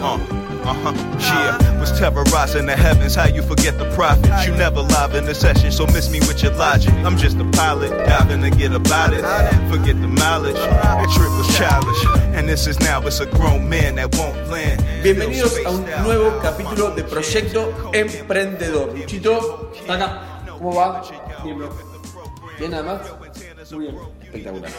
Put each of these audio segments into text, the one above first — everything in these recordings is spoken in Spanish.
Uh, uh-huh, yeah. Was terrorizing the heavens, how you forget the prophets? You never live in the session, so miss me with your logic. I'm just a pilot, diving to get about it. Forget the mileage, that trip was childish. And this is now, it's a grown man that won't land. Bienvenidos a un nuevo capítulo de Proyecto Emprendedor. Luchito, acá. ¿Cómo va? Bien, bro. ¿Bien nada más? Muy bien. Espectacular.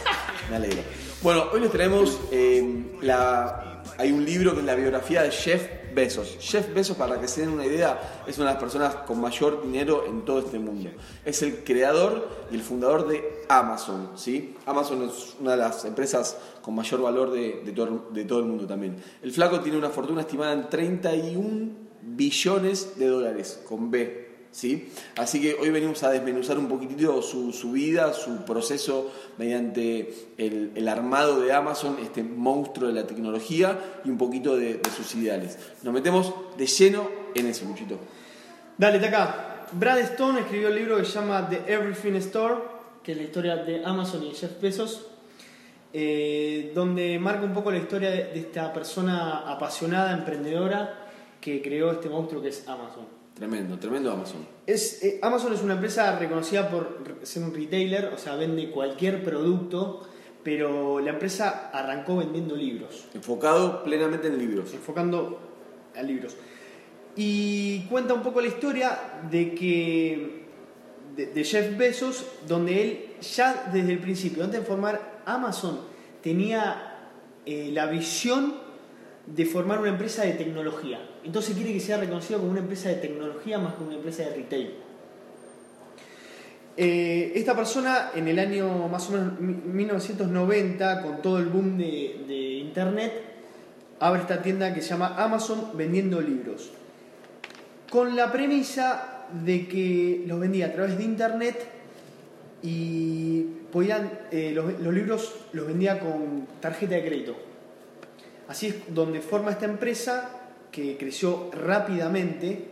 Me alegro. Bueno, hoy les traemos eh, la... Hay un libro que es la biografía de Jeff Bezos. Jeff Bezos, para que se den una idea, es una de las personas con mayor dinero en todo este mundo. Es el creador y el fundador de Amazon. ¿sí? Amazon es una de las empresas con mayor valor de, todo, de todo el mundo también. El flaco tiene una fortuna estimada en 31 billones de dólares, con B. ¿sí? Así que hoy venimos a desmenuzar un poquitito su, vida, su proceso mediante el, armado de Amazon, este monstruo de la tecnología y un poquito de, de sus ideales. Nos metemos de lleno en eso, Luchito. Dale, está acá. Brad Stone escribió el libro que se llama The Everything Store, que es la historia de Amazon y Jeff Bezos, eh, donde marca un poco la historia de, de esta persona apasionada, emprendedora, que creó este monstruo que es Amazon. Tremendo, tremendo Amazon. Es, eh, Amazon es una empresa reconocida por ser un retailer, o sea, vende cualquier producto, pero la empresa arrancó vendiendo libros. Enfocado plenamente en libros. Enfocando a libros. Y cuenta un poco la historia de que de, de Jeff Bezos, donde él ya desde el principio, antes de formar Amazon, tenía eh, la visión de formar una empresa de tecnología. Entonces quiere que sea reconocido como una empresa de tecnología más que una empresa de retail. Eh, esta persona en el año más o menos 1990, con todo el boom de, Internet, abre esta tienda que se llama Amazon vendiendo libros. Con la premisa de que los vendía a través de Internet y podían, eh, los libros los vendía con tarjeta de crédito. Así es donde forma esta empresa que creció rápidamente.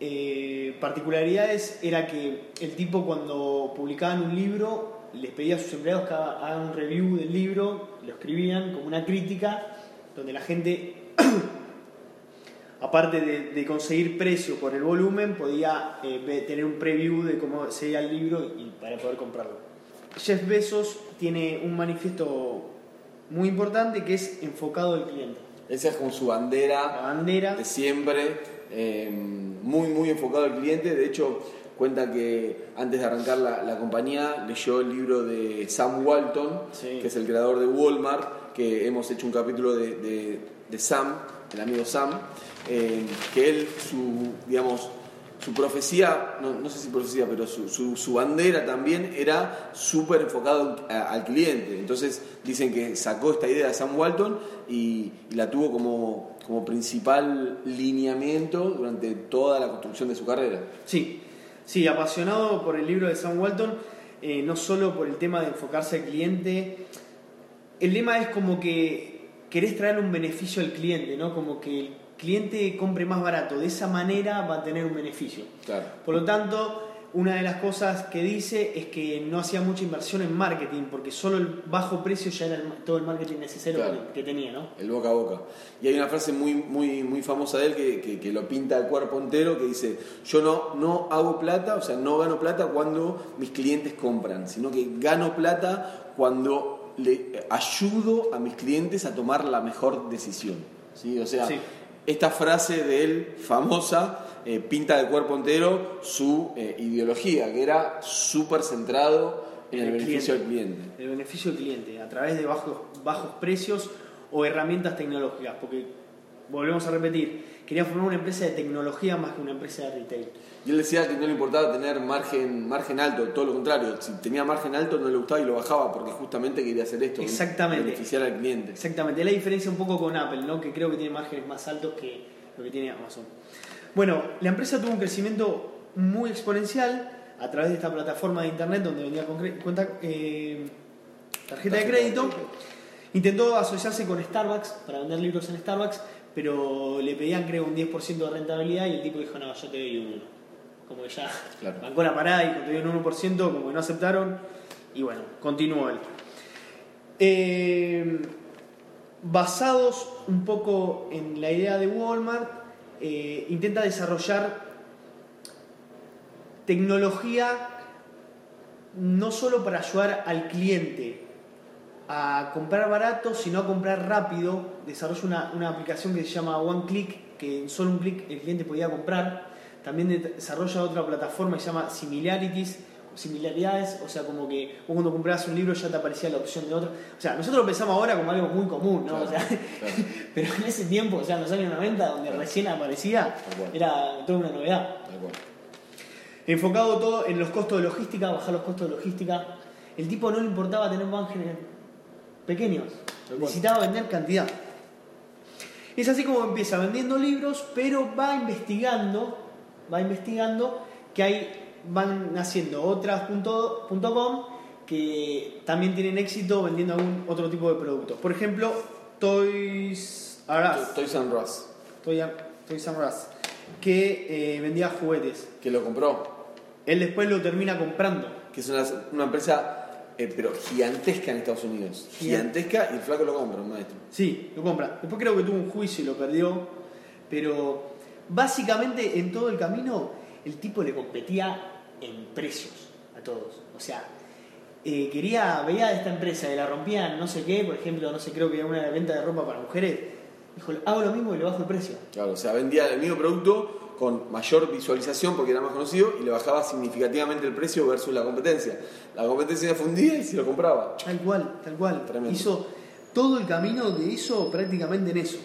Eh, particularidades era que el tipo cuando publicaban un libro les pedía a sus empleados que hagan un review del libro, lo escribían como una crítica, donde la gente, aparte de, conseguir precio por el volumen, podía eh, tener un preview de cómo sería el libro y para poder comprarlo. Jeff Bezos tiene un manifiesto muy importante que es enfocado al cliente. Esa es como su bandera, La bandera. de siempre, eh, muy, muy enfocado al cliente. De hecho, cuenta que antes de arrancar la, la compañía leyó el libro de Sam Walton, Sí. que es el creador de Walmart, que hemos hecho un capítulo de, de, de Sam, el amigo Sam, eh, que él, su, digamos, su profecía, no, sé si profecía, pero su, su, bandera también era súper enfocado al cliente. Entonces dicen que sacó esta idea de Sam Walton y, la tuvo como, como principal lineamiento durante toda la construcción de su carrera. Sí, sí, apasionado por el libro de Sam Walton, eh, no solo por el tema de enfocarse al cliente, el lema es como que querés traer un beneficio al cliente, ¿no? Como que cliente compre más barato, de esa manera va a tener un beneficio. Claro. Por lo tanto, una de las cosas que dice es que no hacía mucha inversión en marketing, porque solo el bajo precio ya era el, todo el marketing necesario Claro. que, tenía, ¿no? El boca a boca. Y hay una frase muy, muy, muy famosa de él que, que, que lo pinta el cuerpo entero, que dice, yo no, no hago plata, o sea, no gano plata cuando mis clientes compran, sino que gano plata cuando le ayudo a mis clientes a tomar la mejor decisión. ¿sí? O sea, Sí. Esta frase de él, famosa, eh, pinta de cuerpo entero su eh, ideología, que era súper centrado en el, El beneficio cliente. del cliente. El beneficio del cliente, a través de bajos, bajos precios o herramientas tecnológicas, porque volvemos a repetir, quería formar una empresa de tecnología más que una empresa de retail. Y él decía que no le importaba tener margen, margen alto, todo lo contrario. Si tenía margen alto no le gustaba y lo bajaba porque justamente quería hacer esto. Exactamente. Beneficiar al cliente. Exactamente, la diferencia un poco con Apple, ¿no? que creo que tiene márgenes más altos que lo que tiene Amazon. Bueno, la empresa tuvo un crecimiento muy exponencial a través de esta plataforma de internet donde vendía con cuenta, eh, tarjeta de crédito. Intentó asociarse con Starbucks para vender libros en Starbucks, pero le pedían creo un 10% de rentabilidad y el tipo dijo, no, yo te doy un 1. Como que ya Claro. bancó la parada y te doy un 1%, como que no aceptaron. Y bueno, continuó él. Eh, basados un poco en la idea de Walmart, eh, intenta desarrollar tecnología no solo para ayudar al cliente a comprar barato, sino a comprar rápido. Desarrolla una, una aplicación que se llama One Click, que en solo un clic el cliente podía comprar. También desarrolla otra plataforma que se llama Similarities, similaridades, o sea, como que vos cuando comprabas un libro ya te aparecía la opción de otro. O sea, nosotros lo pensamos ahora como algo muy común, ¿no? o sea, pero en ese tiempo, o sea, en los años 90, donde recién aparecía, era toda una novedad. Enfocado todo en los costos de logística, bajar los costos de logística. El tipo no le importaba tener márgenes pequeños, necesitaba vender cantidad. Es así como empieza vendiendo libros, pero va investigando, va investigando que hay van haciendo otras.com que también tienen éxito vendiendo algún otro tipo de productos. Por ejemplo, Toys R Us. Toys R Us. Toys R Us. Que eh, vendía juguetes. Que lo compró. Él después lo termina comprando. Que es una, una empresa, eh, pero gigantesca en Estados Unidos. Gigantesca y el flaco lo compra, un maestro. Sí, lo compra. Después creo que tuvo un juicio y lo perdió. Pero básicamente en todo el camino el tipo le competía en precios a todos. O sea, eh, quería, veía esta empresa y la rompían no sé qué, por ejemplo, no sé, creo que era una venta de ropa para mujeres. Dijo, hago lo mismo y le bajo el precio. Claro, o sea, vendía el mismo producto con mayor visualización porque era más conocido y le bajaba significativamente el precio versus la competencia. La competencia fundía y se lo compraba. Tal cual, tal cual. Hizo todo el camino que hizo prácticamente en eso.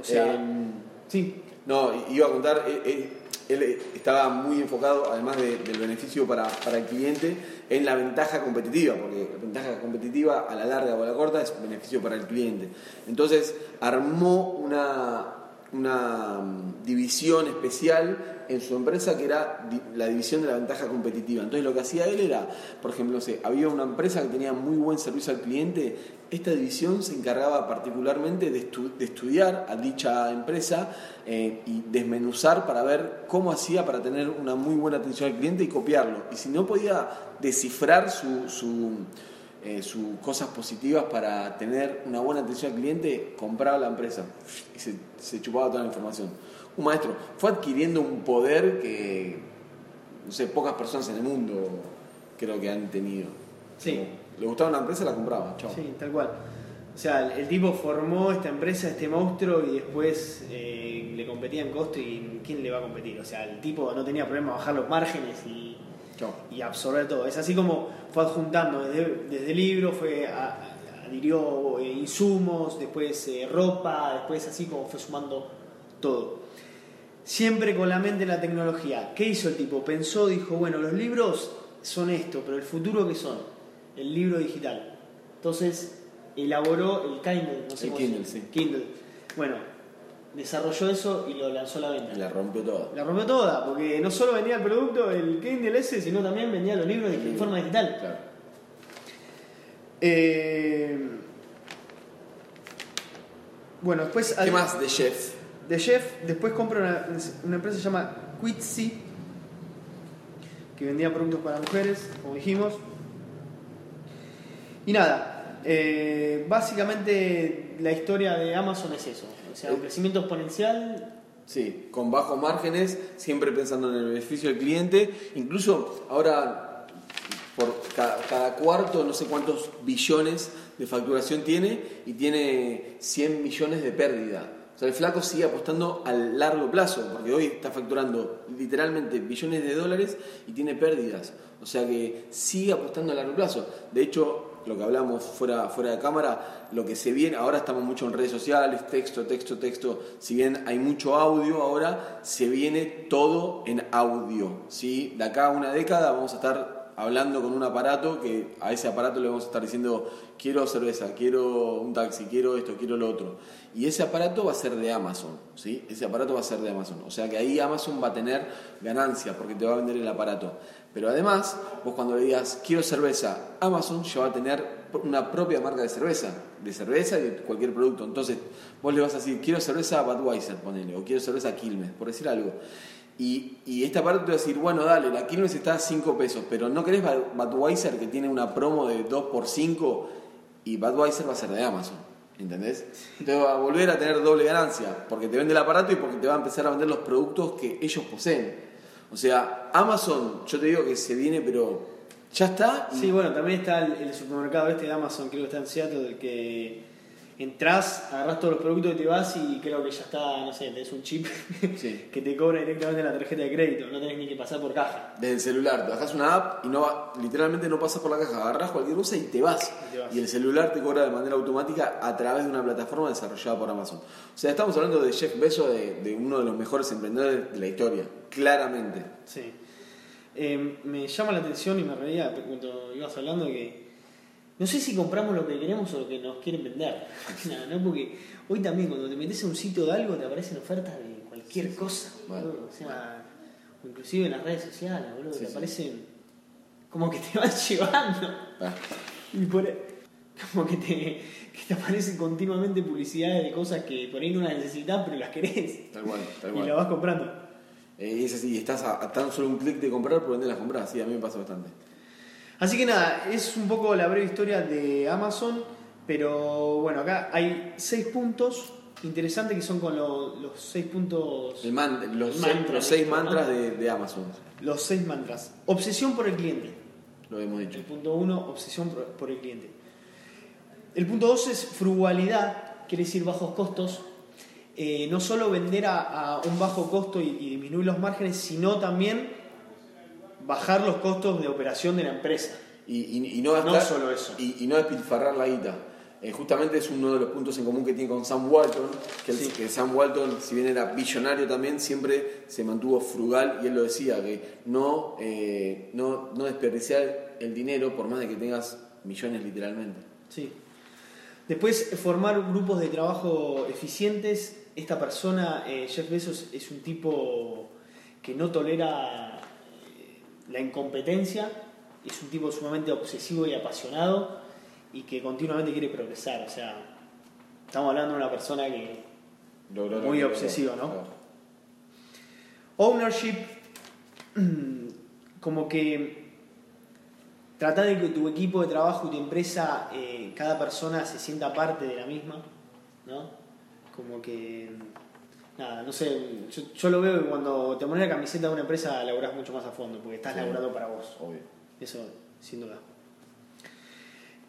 O sea, em, sí. No, iba a contar, eh, eh, él eh, estaba muy enfocado, además del beneficio para, para, el cliente, en la ventaja competitiva, porque la ventaja competitiva a la larga o a la corta es beneficio para el cliente. Entonces armó una, una mm, división especial en su empresa que era la división de la ventaja competitiva. Entonces lo que hacía él era, por ejemplo, no sé, había una empresa que tenía muy buen servicio al cliente, esta división se encargaba particularmente de, estudiar a dicha empresa eh, y desmenuzar para ver cómo hacía para tener una muy buena atención al cliente y copiarlo. Y si no podía descifrar su, eh, sus cosas positivas para tener una buena atención al cliente, compraba la empresa y se, se chupaba toda la información un maestro. Fue adquiriendo un poder que, no sé, pocas personas en el mundo creo que han tenido. Sí. le gustaba una empresa, la compraba. Chao. Sí, tal cual. O sea, el, tipo formó esta empresa, este monstruo, y después eh, le competía en costo y ¿quién le va a competir? O sea, el tipo no tenía problema bajar los márgenes y, y absorber todo. Es así como fue adjuntando desde, desde libros, fue adhirió eh, insumos, después eh, ropa, después así como fue sumando todo siempre con la mente en la tecnología. ¿Qué hizo el tipo? Pensó, dijo, bueno, los libros son esto, pero el futuro ¿qué son? El libro digital. Entonces elaboró el Kindle, no sé el Kindle, sí. Kindle. Bueno, desarrolló eso y lo lanzó a la venta. La rompió toda. La rompió toda, porque no solo vendía el producto, el Kindle ese, sino también vendía los libros en forma digital. Claro. Eh, bueno, después... ¿Qué más de Jeff? de Jeff, después compra una, empresa que se llama Quitsy, que vendía productos para mujeres, como dijimos. Y nada, eh, básicamente la historia de Amazon es eso, o sea, un crecimiento exponencial. Sí, con bajos márgenes, siempre pensando en el beneficio del cliente, incluso ahora por cada, cada cuarto no sé cuántos billones de facturación tiene y tiene 100 millones de pérdida sea, el flaco sigue apostando al largo plazo, porque hoy está facturando literalmente billones de dólares y tiene pérdidas. O sea que sigue apostando a largo plazo. De hecho, lo que hablamos fuera, fuera de cámara, lo que se viene, ahora estamos mucho en redes sociales, texto, texto, texto, si bien hay mucho audio ahora, se viene todo en audio. ¿sí? De acá a una década vamos a estar hablando con un aparato que a ese aparato le vamos a estar diciendo quiero cerveza, quiero un taxi, quiero esto, quiero lo otro. Y ese aparato va a ser de Amazon, ¿sí? Ese aparato va a ser de Amazon. O sea que ahí Amazon va a tener ganancias porque te va a vender el aparato. Pero además, vos cuando le digas quiero cerveza, Amazon ya va a tener una propia marca de cerveza, de cerveza y de cualquier producto. Entonces, vos le vas a decir quiero cerveza Budweiser, ponele, o quiero cerveza Quilmes, por decir algo. Y, esta parte te va a decir, bueno, dale, la Quilmes está a 5 pesos, pero ¿no querés Budweiser que tiene una promo de 2 por 5 y Budweiser va a ser de Amazon? ¿Entendés? Entonces va a volver a tener doble ganancia, porque te vende el aparato y porque te va a empezar a vender los productos que ellos poseen. O sea, Amazon, yo te digo que se viene, pero ya está. Sí, bueno, también está el, el supermercado este de Amazon, creo que está en Seattle, del que entras, agarras todos los productos y te vas y creo que ya está, no sé, tenés un chip Sí. que te cobra directamente la tarjeta de crédito, no tenés ni que pasar por caja. Desde el celular, te bajas una app y no va, literalmente no pasas por la caja, agarras cualquier cosa y te vas. Y te vas. Y el celular te cobra de manera automática a través de una plataforma desarrollada por Amazon. O sea, estamos hablando de Jeff Bezos, de, de uno de los mejores emprendedores de la historia, claramente. Sí. Eh, me llama la atención y me reía cuando ibas hablando que no sé si compramos lo que queremos o lo que nos quieren vender. ¿no? Porque hoy también cuando te metes en un sitio de algo te aparecen ofertas de cualquier cosa. Boludo. o sea, inclusive en las redes sociales, boludo, Sí, te sí. aparecen como que te van llevando. Ah, Y por, como que te, que te aparecen continuamente publicidades de cosas que por ahí no las necesitas, pero las querés. tal cual, tal Y cual. las vas comprando. Eh, es así, estás a, a tan solo un clic de comprar, por ende las compras. Sí, a mí me pasa bastante. Así que nada, es un poco la breve historia de Amazon, pero bueno, acá hay seis puntos interesantes que son con lo- los seis puntos, El man- los, seis, los mantras de, de Amazon, los seis mantras. Obsesión por el cliente. lo hemos dicho. El punto uno, obsesión por, por el cliente. El punto dos es frugalidad, quiere decir bajos costos. Eh, no solo vender a, a un bajo costo y, y disminuir los márgenes, sino también bajar los costos de operación de la empresa. Y, y- y no, No gastar- solo eso. Y, y no despilfarrar la guita. Eh, justamente es uno de los puntos en común que tiene con Sam Walton, que, el- Sí. que Sam Walton, si bien era billonario también, siempre se mantuvo frugal y él lo decía, que no, eh, no, no desperdiciar el dinero por más de que tengas millones literalmente. Sí. Después, formar grupos de trabajo eficientes. Esta persona, eh, Jeff Bezos, es un tipo que no tolera eh, la incompetencia. Es un tipo sumamente obsesivo y apasionado y que continuamente quiere progresar. O sea, estamos hablando de una persona que Logró Muy obsesivo, ¿no? Claro. Ownership, como que tratar de que tu equipo de trabajo y tu empresa, eh, cada persona se sienta parte de la misma, ¿no? Como que, nada, no sé, yo, yo lo veo que cuando te pones la camiseta de una empresa laburás mucho más a fondo, porque estás Sí. laburando para vos, Obvio. eso sin duda.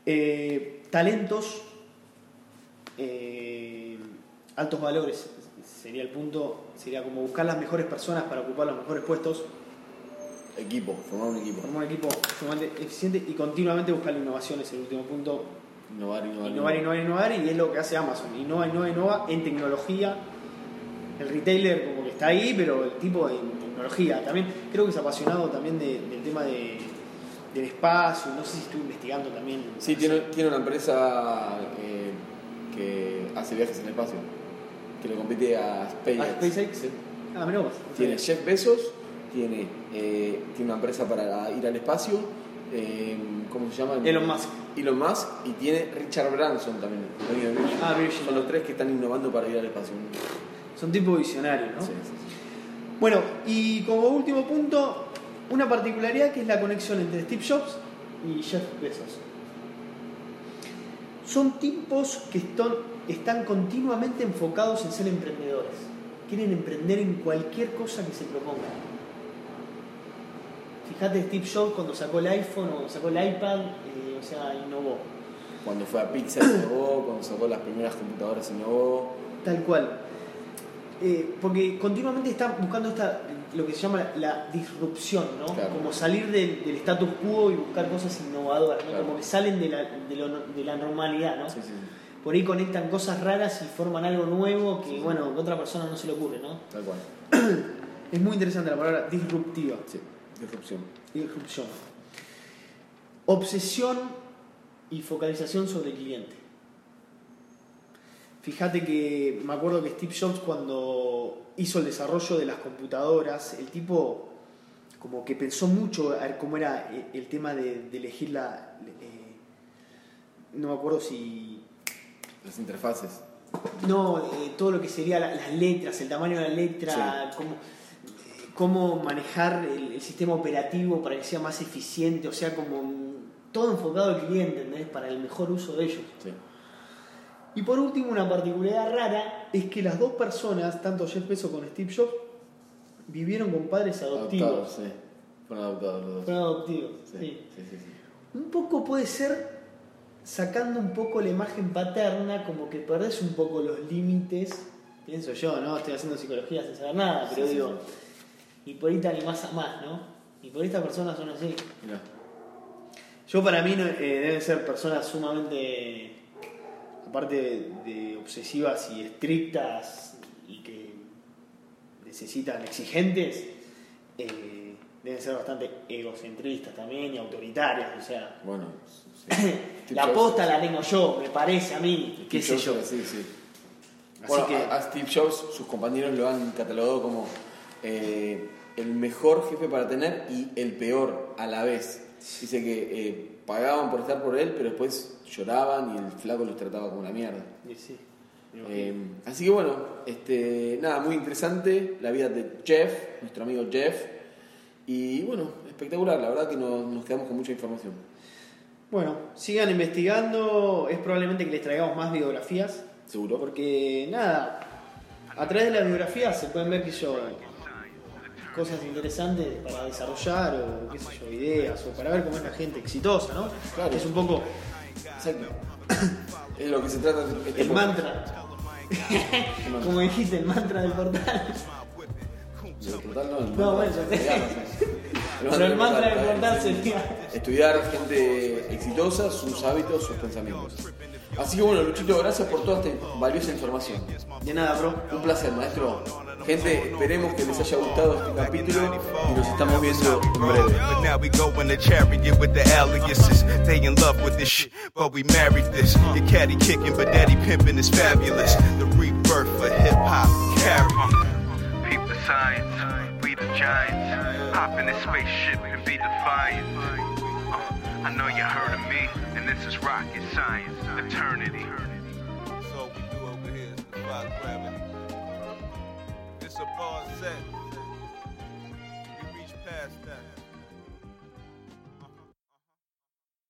Eh, talentos, eh, altos valores, sería el punto, sería como buscar las mejores personas para ocupar los mejores puestos, Equipo, formar un equipo. formar un equipo sumamente eficiente y continuamente buscar la innovación, es el último punto. Innovar, innovar. Innovar, innovar, innovar, y es lo que hace Amazon. Innova, innova, innova en tecnología. El retailer como que está ahí, pero el tipo en tecnología. También creo que es apasionado también de- del tema de, del espacio. No sé si estuve investigando también. Sí, tiene, tiene una empresa eh, que hace viajes en el espacio, que le compite a SpaceX. ¿A SpaceX? Sí. Ah, vos. Tiene Jeff Bezos, tiene, eh, tiene una empresa para ir al espacio, eh, ¿cómo se llama? Elon Musk. Elon Musk y tiene Richard Branson también. de. Ah. Son los tres que están innovando para ir al espacio. Son tipo visionarios, ¿no? Sí, sí, sí. Bueno, y como último punto, una particularidad que es la conexión entre Steve Jobs y Jeff Bezos. Son tipos que están, están continuamente enfocados en ser emprendedores. Quieren emprender en cualquier cosa que se proponga. Fíjate Steve Jobs cuando sacó el iPhone o sacó el iPad, eh, o sea, innovó. Cuando fue a Pixar innovó, cuando sacó las primeras computadoras innovó. Tal cual. Eh, porque continuamente están buscando esta, lo que se llama la disrupción, ¿no? Claro. Como salir del, del status quo y buscar cosas innovadoras, ¿no? Claro. Como que salen de la, de lo- de la normalidad, ¿no? Sí, sí. Por ahí conectan cosas raras y forman algo nuevo que, bueno, a otra persona no se le ocurre, ¿no? Tal cual. Es muy interesante la palabra disruptiva. Sí, disrupción. Disrupción. Obsesión y focalización sobre el cliente. Fíjate que me acuerdo que Steve Jobs cuando hizo el desarrollo de las computadoras, el tipo como que pensó mucho a ver cómo era eh, el tema de, de elegir la... eh, no me acuerdo si... Las interfaces. No, eh, todo lo que sería la- las letras, el tamaño de la letra, cómo, eh, cómo manejar el, el sistema operativo para que sea más eficiente, o sea, como todo enfocado al cliente, ¿entendés? Para el mejor uso de ellos. Sí. Y por último, una particularidad rara es que las dos personas, tanto Jeff Bezos como Steve Jobs, vivieron con padres adoptivos. Adoptados, sí. Fueron adoptados los dos. Fueron adoptivos, Sí, sí. sí. Un poco puede ser sacando un poco la imagen paterna, como que perdés un poco los límites. Pienso yo, ¿no? Estoy haciendo psicología sin saber nada, pero digo, y por ahí te animás a más, ¿no? Y por estas personas son así. Mirá. Yo para mí eh, deben ser personas sumamente, aparte de, obsesivas y estrictas y que necesitan exigentes, eh, deben ser bastante egocentristas también y autoritarias. O sea, Bueno, sí. la posta la tengo yo, me parece a mí, qué sé yo. Jobs, Sí, sí. Así Bueno, que- a, a Steve Jobs, sus compañeros lo han catalogado como eh, el mejor jefe para tener y el peor a la vez. Dice que eh, pagaban por estar por él, pero después lloraban y el flaco los trataba como una mierda. Y sí, Eh, así que bueno, este, nada, muy interesante la vida de Jeff, nuestro amigo Jeff. Y bueno, espectacular, la verdad que no- nos quedamos con mucha información. Bueno, sigan investigando, es probablemente que les traigamos más biografías. ¿Seguro? Porque nada, a través de las biografías se pueden ver que yo cosas interesantes para desarrollar o qué sé yo, ideas o para ver cómo es la gente exitosa, ¿no? Claro. Es un poco Exacto. es lo que se trata de este el podcast. mantra. Como dijiste, el mantra del portal. Del portal no, el No, bueno, ya sí. Pero el mantra del portal, sería. Estudiar gente exitosa, sus hábitos, sus pensamientos. Así que bueno, Luchito, gracias por toda esta valiosa información. De nada, bro. Un placer, maestro. Gente, esperemos que les haya gustado este capítulo y nos estamos viendo en breve. But now we go in the chariot with the aliases. They in love with this shit, but we married this. Your caddy kicking, but daddy pimping is fabulous. The rebirth for hip hop, carry. Peep the science, we the giants. Hop in this spaceship and be defiant. Uh, I know you heard of me, and this is rocket science, eternity. So we do over here is the five gravity. It's a bar set.